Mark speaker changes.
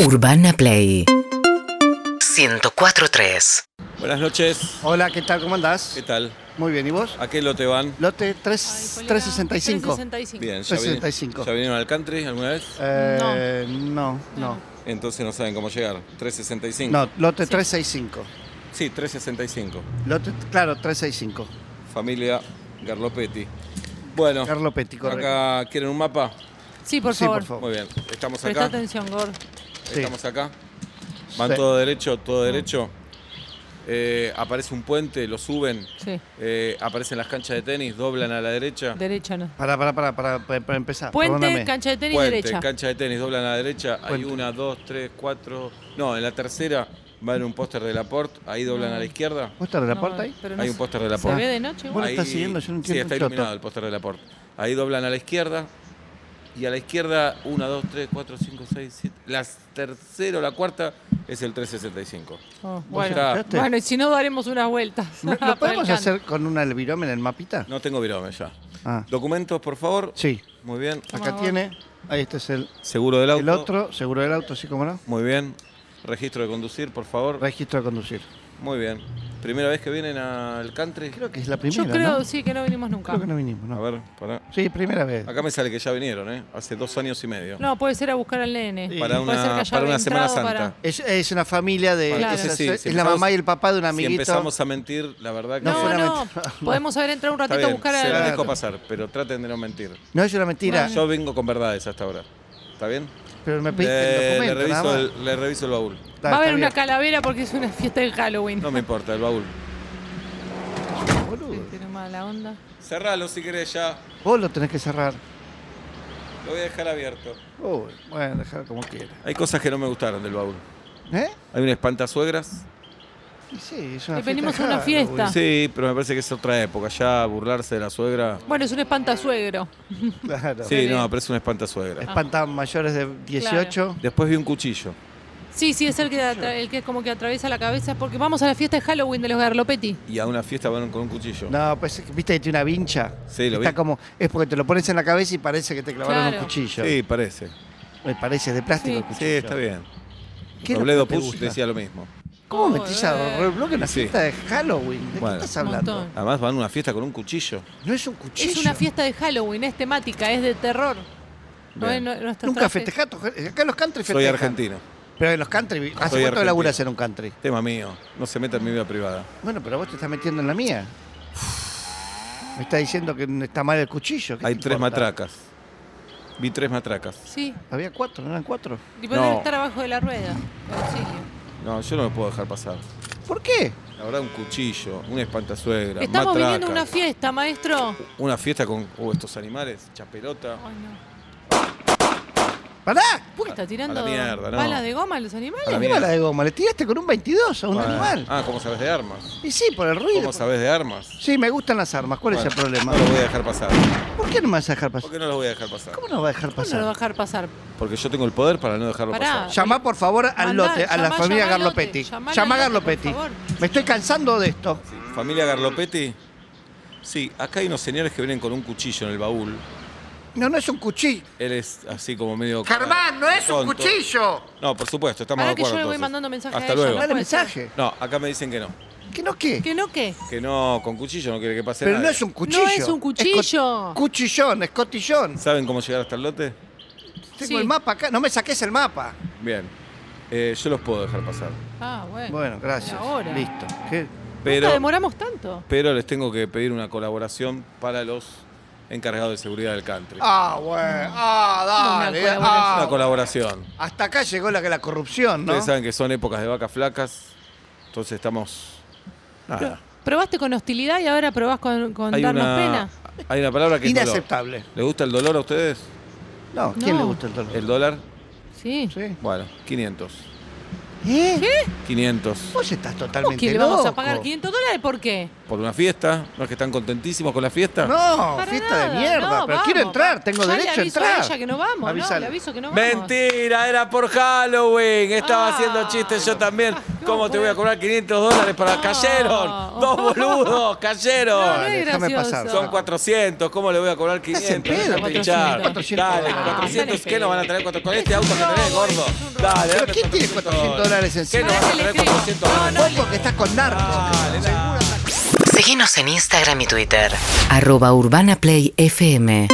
Speaker 1: Urbana Play 104.3
Speaker 2: Buenas noches.
Speaker 3: Hola, ¿qué tal? ¿Cómo andás?
Speaker 2: ¿Qué tal?
Speaker 3: Muy bien, ¿y vos?
Speaker 2: ¿A qué lote van?
Speaker 3: Lote 3, 365.
Speaker 4: 365.
Speaker 2: Bien, ¿ya, vin-
Speaker 3: 365.
Speaker 2: ¿ya vinieron al country alguna vez?
Speaker 3: Eh, no, no.
Speaker 2: Entonces no saben cómo llegar. 365.
Speaker 3: No, lote 365.
Speaker 2: Sí, 365.
Speaker 3: Lote, claro, 365.
Speaker 2: Familia Garlopetti. Bueno,
Speaker 3: Carlo correcto.
Speaker 2: acá quieren un mapa.
Speaker 4: Sí, por
Speaker 3: Sí,
Speaker 4: favor.
Speaker 3: por favor.
Speaker 2: Muy bien, estamos
Speaker 4: Presta
Speaker 2: acá.
Speaker 4: atención, Gord.
Speaker 3: Sí.
Speaker 2: Estamos acá. Van
Speaker 3: Sí.
Speaker 2: todo derecho, todo derecho. Eh, aparece un puente, lo suben.
Speaker 4: Sí,
Speaker 2: Eh, aparecen las canchas de tenis, doblan a la derecha.
Speaker 4: derecha no.
Speaker 3: Para, para, para, para, para, empezar.
Speaker 4: Puente,
Speaker 3: perdóname.
Speaker 4: cancha de tenis,
Speaker 2: Puente,
Speaker 4: derecha.
Speaker 2: cancha de tenis, doblan a la derecha. Hay una, dos, tres, cuatro. No, en la tercera va en un póster de Laporte. Ahí doblan
Speaker 4: No.
Speaker 2: a la izquierda.
Speaker 3: ¿Vos estás de la
Speaker 4: No,
Speaker 3: puerta ahí?
Speaker 4: no
Speaker 2: Hay un póster de la
Speaker 4: ¿Se ve de noche?
Speaker 3: Estás siguiendo, yo no
Speaker 2: Sí,
Speaker 3: entiendo
Speaker 2: está
Speaker 3: un choto.
Speaker 2: iluminado el póster de Laporte. Ahí doblan a la izquierda. Y a la izquierda, una, dos, tres, cuatro, cinco, seis, siete. La tercera o la cuarta es el 365.
Speaker 4: Oh,
Speaker 3: ¿Vos
Speaker 4: bueno.
Speaker 2: ya
Speaker 4: bueno, y si no, daremos unas vueltas.
Speaker 3: ¿Lo podemos hacer con una virome en el mapita?
Speaker 2: No tengo virome ya.
Speaker 3: Ah,
Speaker 2: Documentos, por favor.
Speaker 3: sí.
Speaker 2: Muy bien.
Speaker 3: Acá
Speaker 4: vos.
Speaker 3: tiene. Ahí este es el,
Speaker 2: Seguro del auto.
Speaker 3: el otro, seguro del auto, sí, cómo no.
Speaker 2: Muy bien. Registro de conducir, por favor.
Speaker 3: Registro de conducir.
Speaker 2: Muy bien. ¿Primera vez que vienen al country?
Speaker 3: Creo que es la
Speaker 4: Yo
Speaker 3: primera,
Speaker 4: creo,
Speaker 3: ¿no?
Speaker 4: sí, que no vinimos nunca.
Speaker 3: Creo que no vinimos,
Speaker 2: A
Speaker 3: ¿no?
Speaker 2: ver, pará.
Speaker 3: Sí, primera vez.
Speaker 2: Acá me sale que ya vinieron, ¿eh? Hace dos años y medio.
Speaker 4: No, puede ser a buscar al nene.
Speaker 3: Sí.
Speaker 2: Para una, para una Semana Santa.
Speaker 4: para-
Speaker 3: Es, es una familia de. Es,
Speaker 2: entonces sí,
Speaker 3: es
Speaker 2: si
Speaker 3: la mamá y el papá de un
Speaker 2: Si
Speaker 3: amiguito.
Speaker 2: empezamos a mentir, la verdad que
Speaker 3: No,
Speaker 4: No, no, podemos haber entrado un ratito a buscar
Speaker 2: se las
Speaker 4: al...
Speaker 2: dejo pasar, pero traten de no mentir.
Speaker 3: No es una mentira,
Speaker 2: Yo vengo con verdades hasta ahora. ¿Está bien?
Speaker 3: Pero me pediste
Speaker 2: Le,
Speaker 3: el
Speaker 2: le
Speaker 3: documento. nada
Speaker 2: reviso
Speaker 3: más.
Speaker 2: el, le reviso el baúl.
Speaker 3: Está-
Speaker 4: Va a haber una
Speaker 3: bien.
Speaker 4: calavera porque es una fiesta de Halloween.
Speaker 2: No me importa, el baúl.
Speaker 3: Boludo.
Speaker 4: Sí, Tiene mala onda.
Speaker 2: Cerralo si querés ya.
Speaker 3: Vos lo tenés que cerrar.
Speaker 2: Lo voy a dejar abierto.
Speaker 3: Uy, bueno, dejar como quieras.
Speaker 2: Hay cosas que no me gustaron del baúl.
Speaker 3: ¿Eh?
Speaker 2: Hay un espantasuegras.
Speaker 3: Y sí, es una
Speaker 4: venimos
Speaker 3: de
Speaker 4: a una fiesta.
Speaker 2: Sí, pero me parece que es otra época. Ya burlarse de la suegra.
Speaker 4: Bueno, es un espantasuegro.
Speaker 3: Claro.
Speaker 2: Sí, no, pero es un espantasuegra.
Speaker 3: Espantan mayores de 18.
Speaker 2: Después vi un cuchillo.
Speaker 4: Sí, sí, es el que, atra- el que como que atraviesa la cabeza porque vamos a la fiesta de Halloween de los Garlopetti.
Speaker 2: Y a una fiesta van con un cuchillo.
Speaker 3: No, pues viste que tiene una vincha.
Speaker 2: Sí, lo
Speaker 3: Está
Speaker 2: vi.
Speaker 3: como. Es porque te lo pones en la cabeza y parece que te clavaron
Speaker 4: Claro.
Speaker 3: un cuchillo.
Speaker 2: Sí, parece.
Speaker 3: Me parece de plástico
Speaker 4: Sí.
Speaker 3: el cuchillo.
Speaker 2: Sí, está bien.
Speaker 3: ¿Qué es lo
Speaker 2: Robledo
Speaker 3: que te
Speaker 2: Push
Speaker 3: gusta?
Speaker 2: decía lo mismo.
Speaker 3: ¿Cómo
Speaker 4: Oh,
Speaker 3: metís a
Speaker 4: eh.
Speaker 3: Reblock en una
Speaker 2: Sí.
Speaker 3: fiesta de Halloween? ¿De
Speaker 2: Bueno.
Speaker 3: qué estás hablando?
Speaker 4: montón.
Speaker 2: Además van a una fiesta con un cuchillo.
Speaker 3: No es un cuchillo.
Speaker 4: Es una fiesta de Halloween, es temática, es de terror. No
Speaker 2: Bien.
Speaker 4: es nuestro
Speaker 3: Nunca
Speaker 4: traje.
Speaker 3: festejato. Acá en los country festejan.
Speaker 2: Soy argentino.
Speaker 3: Pero en los country. ¿Hace
Speaker 2: Soy
Speaker 3: cuánto
Speaker 2: argentino.
Speaker 3: laburas en un country?
Speaker 2: Tema mío. No se meta en mi vida privada.
Speaker 3: Bueno, pero vos te estás metiendo en la mía. Me está diciendo que está mal el cuchillo. ¿qué
Speaker 2: Hay
Speaker 3: te
Speaker 2: tres
Speaker 3: importa?
Speaker 2: matracas. Vi tres matracas.
Speaker 4: Sí,
Speaker 3: Había cuatro, ¿no eran cuatro?
Speaker 4: y puede
Speaker 2: No.
Speaker 4: estar abajo de la rueda. auxilio.
Speaker 2: No, yo no me puedo dejar pasar.
Speaker 3: ¿Por qué?
Speaker 2: La verdad, un cuchillo, una espantasuegra,
Speaker 4: Estamos
Speaker 2: matraca.
Speaker 4: viniendo a una fiesta, maestro.
Speaker 2: Una fiesta con uh, estos animales, chapelota.
Speaker 4: Ay, no.
Speaker 3: ¡Pará!
Speaker 4: ¿Por qué está tirando
Speaker 2: a la mierda, no.
Speaker 4: balas de goma a los animales?
Speaker 2: A la
Speaker 3: ¿Qué
Speaker 2: mierda.
Speaker 3: bala de goma? Le tiraste con un 22 a un
Speaker 2: Bueno.
Speaker 3: animal.
Speaker 2: Ah, ¿cómo sabes de armas?
Speaker 3: Y sí, por el ruido.
Speaker 2: ¿Cómo sabes de armas?
Speaker 3: Sí, me gustan las armas. ¿Cuál es
Speaker 2: Bueno,
Speaker 3: el problema?
Speaker 2: No lo voy a dejar pasar.
Speaker 3: ¿Por qué no me vas a dejar pasar?
Speaker 2: ¿Por qué no lo voy a dejar pasar?
Speaker 3: ¿Cómo no va a dejar
Speaker 4: ¿Cómo no lo va a dejar pasar?
Speaker 2: Porque yo tengo el poder para no dejarlo
Speaker 4: Pará.
Speaker 2: pasar.
Speaker 3: Llamá por favor al
Speaker 4: Mandá,
Speaker 3: lote, a la
Speaker 4: llamá,
Speaker 3: familia
Speaker 4: llamá al lote,
Speaker 3: Garlopetti.
Speaker 4: llamá al
Speaker 3: Llamá a
Speaker 4: lote,
Speaker 3: Garlopetti.
Speaker 4: por favor.
Speaker 3: Me estoy cansando de esto.
Speaker 2: Sí. Familia Garlopetti. Sí, acá hay unos señores que vienen con un cuchillo en el baúl.
Speaker 3: No, no es un cuchillo.
Speaker 2: Él es así como medio.
Speaker 3: Germán, no es un
Speaker 2: tonto.
Speaker 3: cuchillo.
Speaker 2: No, por supuesto, estamos de
Speaker 4: que yo
Speaker 2: acuerdo.
Speaker 4: le voy
Speaker 2: entonces.
Speaker 4: mandando mensaje a
Speaker 2: Hasta
Speaker 4: ella,
Speaker 2: luego.
Speaker 3: Dale
Speaker 4: puede ser.
Speaker 3: mensaje.
Speaker 2: No, acá me dicen que no.
Speaker 3: ¿Que no qué?
Speaker 4: ¿Que no qué?
Speaker 2: Que no, con cuchillo no quiere que pase
Speaker 3: Pero
Speaker 2: nada.
Speaker 3: no es un cuchillo.
Speaker 4: No es un cuchillo.
Speaker 3: co- cuchillón, es cotillón.
Speaker 2: ¿Saben cómo llegar hasta el lote?
Speaker 3: Tengo
Speaker 4: Sí.
Speaker 3: el mapa acá. No me saques el mapa.
Speaker 2: Bien. Eh, yo los puedo dejar pasar.
Speaker 4: Ah, bueno.
Speaker 3: Bueno, gracias.
Speaker 4: Ahora.
Speaker 3: Listo. ¿Qué?
Speaker 2: Pero,
Speaker 4: demoramos tanto.
Speaker 2: pero les tengo que pedir una colaboración para los encargados de seguridad del country.
Speaker 3: Ah, bueno. Ah,
Speaker 4: Una
Speaker 3: dale.
Speaker 4: colaboración.
Speaker 3: ah.
Speaker 2: Una colaboración.
Speaker 3: Hasta acá llegó la, la corrupción, ¿no?
Speaker 2: Ustedes saben que son épocas de vacas flacas. Entonces estamos. Nada.
Speaker 4: Probaste con hostilidad y ahora probás con, con
Speaker 2: Hay
Speaker 4: darnos
Speaker 2: una,
Speaker 4: pena.
Speaker 2: hay una palabra que es dolor.
Speaker 3: Inaceptable.
Speaker 2: ¿Le gusta el dolor a ustedes?
Speaker 3: No, ¿quién
Speaker 4: No.
Speaker 3: le gusta el dolor?
Speaker 2: ¿El dólar?
Speaker 4: Sí.
Speaker 3: Sí.
Speaker 2: Bueno, 500.
Speaker 3: ¿Eh?
Speaker 2: 500.
Speaker 3: Vos estás
Speaker 4: ¿Cómo
Speaker 3: totalmente
Speaker 4: que le vamos a pagar 500 dólares? ¿Por qué?
Speaker 2: Por una fiesta. ¿No es que están contentísimos con la fiesta?
Speaker 3: No,
Speaker 4: Para
Speaker 3: fiesta
Speaker 4: nada,
Speaker 3: de mierda.
Speaker 4: no,
Speaker 3: pero
Speaker 4: vamos.
Speaker 3: quiero entrar, tengo
Speaker 4: Ya le
Speaker 3: derecho a
Speaker 4: aviso
Speaker 3: entrar.
Speaker 4: a ella que no vamos, ¿no?
Speaker 3: Avísale.
Speaker 4: Le aviso que no vamos.
Speaker 2: Mentira, era por Halloween. Estaba
Speaker 4: Ah.
Speaker 2: haciendo chistes yo también. ¿Cómo te voy a cobrar 500 dólares para... ¡Cayeron! ¡Dos boludos! ¡Cayeron!
Speaker 3: Déjame
Speaker 4: gracioso.
Speaker 3: pasar.
Speaker 2: Son 400, ¿cómo le voy a cobrar
Speaker 3: Estás en
Speaker 2: 500?
Speaker 3: pedo,
Speaker 2: Déjate hinchar.
Speaker 3: 400
Speaker 2: Dale,
Speaker 3: dólares.
Speaker 2: 400,
Speaker 4: Ah,
Speaker 2: ¿qué nos van a traer 400? Con este auto que tenés, gordo. Dale,
Speaker 3: ¿Pero
Speaker 2: dame
Speaker 3: quién tiene 400 dólares
Speaker 2: ¿Qué
Speaker 3: encima?
Speaker 2: nos van a traer
Speaker 4: le escribo.
Speaker 2: 400
Speaker 4: No,
Speaker 2: dólares?
Speaker 4: no,
Speaker 3: Vos porque estás con narcos.
Speaker 2: Dale, dale.
Speaker 1: Seguinos en Instagram y Twitter. Arroba Urbana Play FM.